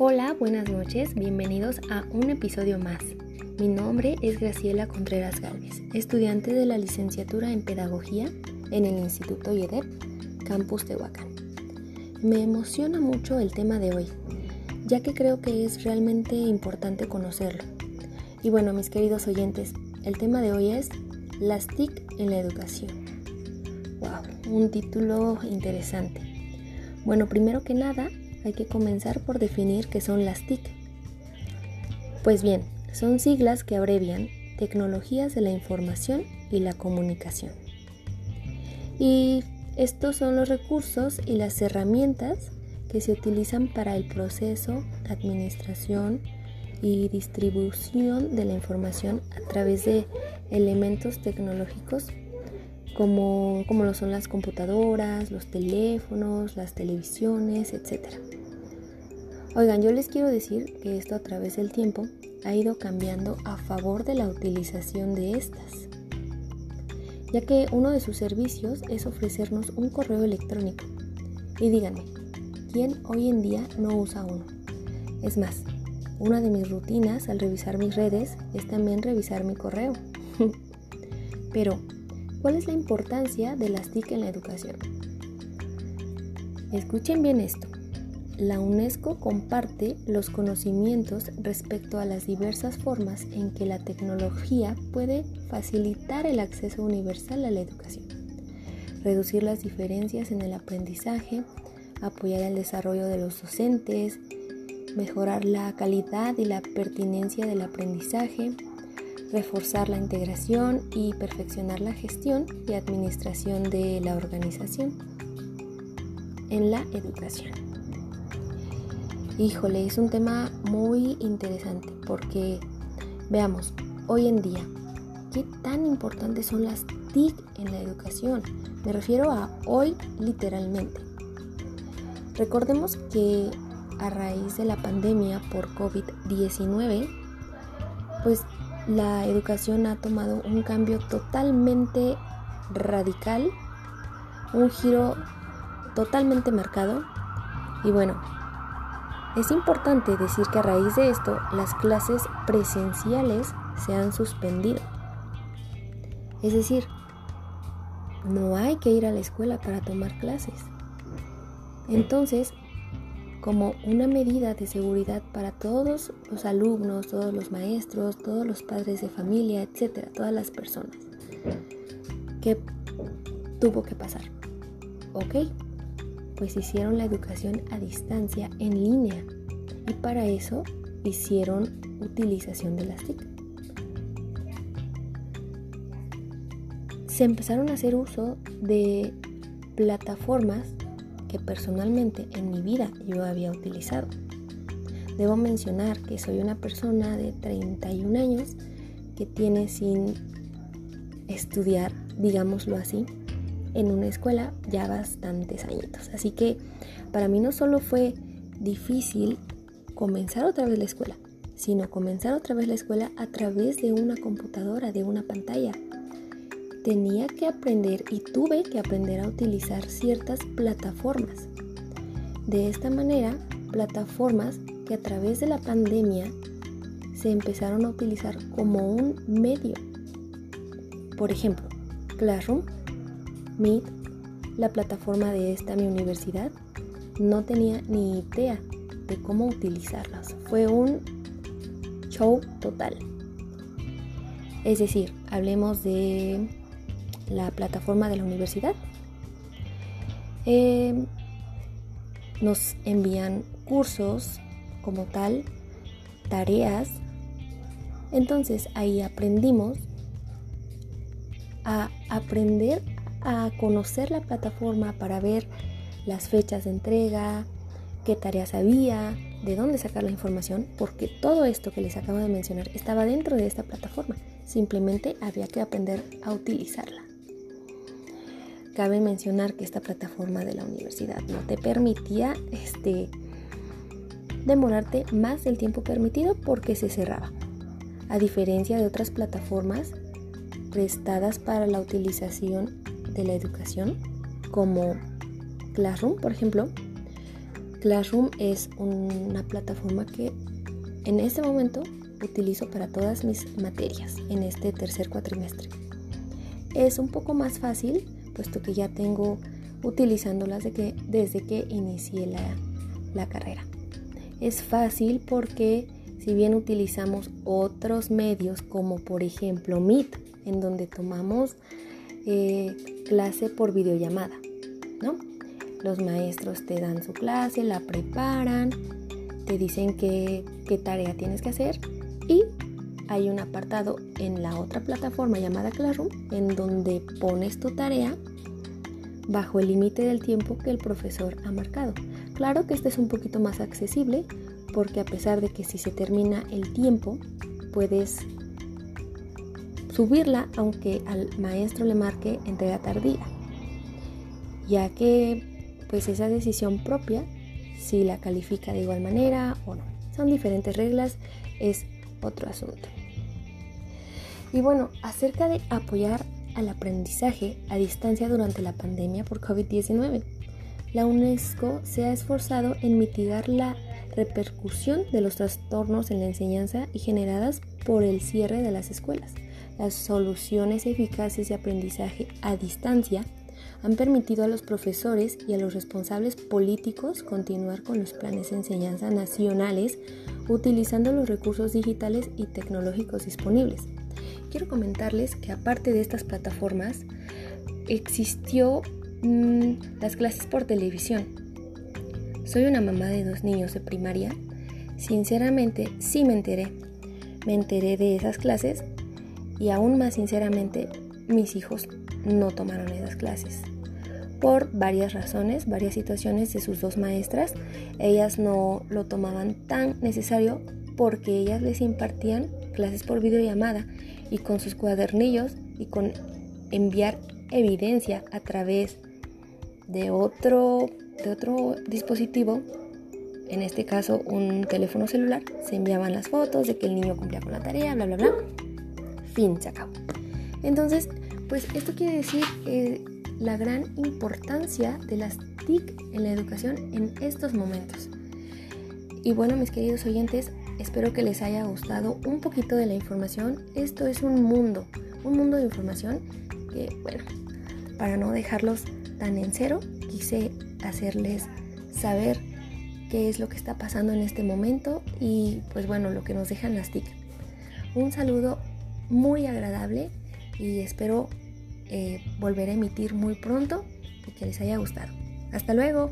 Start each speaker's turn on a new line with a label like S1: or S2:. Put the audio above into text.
S1: Hola, buenas noches, bienvenidos a un episodio más. Mi nombre es Graciela Contreras Galvez, estudiante de la licenciatura en Pedagogía en el Instituto YEDEP, Campus Tehuacán. Me emociona mucho el tema de hoy, ya que creo que es realmente importante conocerlo. Y bueno, mis queridos oyentes, el tema de hoy es las TIC en la educación. ¡Wow! Un título interesante. Bueno, primero que nada, hay que comenzar por definir qué son las TIC. Pues bien, son siglas que abrevian Tecnologías de la Información y la Comunicación. Y estos son los recursos y las herramientas que se utilizan para el proceso, administración y distribución de la información a través de elementos tecnológicos como, como lo son las computadoras, los teléfonos, las televisiones, etc. Oigan, yo les quiero decir que esto a través del tiempo ha ido cambiando a favor de la utilización de estas, ya que uno de sus servicios es ofrecernos un correo electrónico. Y díganme, ¿quién hoy en día no usa uno? Es más, una de mis rutinas al revisar mis redes es también revisar mi correo. Pero, ¿Cuál es la importancia de las TIC en la educación? Escuchen bien esto. La UNESCO comparte los conocimientos respecto a las diversas formas en que la tecnología puede facilitar el acceso universal a la educación, reducir las diferencias en el aprendizaje, apoyar el desarrollo de los docentes, mejorar la calidad y la pertinencia del aprendizaje, reforzar la integración y perfeccionar la gestión y administración de la organización en la educación. Híjole, es un tema muy interesante porque veamos, hoy en día, ¿qué tan importantes son las TIC en la educación? Me refiero a hoy literalmente. Recordemos que a raíz de la pandemia por COVID-19, pues la educación ha tomado un cambio totalmente radical, un giro totalmente marcado. Y bueno, es importante decir que a raíz de esto las clases presenciales se han suspendido. Es decir, no hay que ir a la escuela para tomar clases. Entonces, como una medida de seguridad para todos los alumnos, todos los maestros, todos los padres de familia, etcétera, todas las personas. ¿Qué tuvo que pasar? Ok, pues hicieron la educación a distancia en línea y para eso hicieron utilización de las TIC. Se empezaron a hacer uso de plataformas personalmente en mi vida yo había utilizado. Debo mencionar que soy una persona de 31 años que tiene sin estudiar, digámoslo así, en una escuela ya bastantes añitos. Así que para mí no solo fue difícil comenzar otra vez la escuela, sino comenzar otra vez la escuela a través de una computadora, de una pantalla tenía que aprender y tuve que aprender a utilizar ciertas plataformas. De esta manera, plataformas que a través de la pandemia se empezaron a utilizar como un medio. Por ejemplo, Classroom, Meet, la plataforma de esta mi universidad, no tenía ni idea de cómo utilizarlas. Fue un show total. Es decir, hablemos de la plataforma de la universidad. Eh, nos envían cursos como tal, tareas. Entonces ahí aprendimos a aprender a conocer la plataforma para ver las fechas de entrega, qué tareas había, de dónde sacar la información, porque todo esto que les acabo de mencionar estaba dentro de esta plataforma. Simplemente había que aprender a utilizarla. Cabe mencionar que esta plataforma de la universidad no te permitía este, demorarte más del tiempo permitido porque se cerraba. A diferencia de otras plataformas prestadas para la utilización de la educación, como Classroom, por ejemplo, Classroom es una plataforma que en este momento utilizo para todas mis materias en este tercer cuatrimestre. Es un poco más fácil, puesto que ya tengo utilizándolas desde que inicié la, carrera. Es fácil porque si bien utilizamos otros medios como por ejemplo Meet, en donde tomamos eh, clase por videollamada, ¿no? Los maestros te dan su clase, la preparan, te dicen qué, qué tarea tienes que hacer y hay un apartado en la otra plataforma llamada Classroom en donde pones tu tarea bajo el límite del tiempo que el profesor ha marcado. Claro que este es un poquito más accesible porque a pesar de que si se termina el tiempo puedes subirla aunque al maestro le marque entrega tardía, ya que pues esa decisión propia si la califica de igual manera o no. Son diferentes reglas, es otro asunto. Y bueno, acerca de apoyar al aprendizaje a distancia durante la pandemia por COVID-19, la UNESCO se ha esforzado en mitigar la repercusión de los trastornos en la enseñanza y generadas por el cierre de las escuelas. Las soluciones eficaces de aprendizaje a distancia han permitido a los profesores y a los responsables políticos continuar con los planes de enseñanza nacionales utilizando los recursos digitales y tecnológicos disponibles quiero comentarles que aparte de estas plataformas, existió mm, las clases por televisión. Soy una mamá de dos niños de primaria. Sinceramente, sí me enteré. Me enteré de esas clases y aún más sinceramente, mis hijos no tomaron esas clases. Por varias razones, varias situaciones de sus dos maestras, ellas no lo tomaban tan necesario porque ellas les impartían clases por videollamada y con sus cuadernillos y con enviar evidencia a través de otro, de otro dispositivo, en este caso un teléfono celular, se enviaban las fotos de que el niño cumplía con la tarea, bla, bla, bla. Fin, se acabó. Entonces, pues esto quiere decir eh, la gran importancia de las TIC en la educación en estos momentos. Y bueno, mis queridos oyentes, Espero que les haya gustado un poquito de la información. Esto es un mundo, un mundo de información que, bueno, para no dejarlos tan en cero, quise hacerles saber qué es lo que está pasando en este momento y pues bueno, lo que nos dejan las TIC. Un saludo muy agradable y espero eh, volver a emitir muy pronto y que les haya gustado. Hasta luego.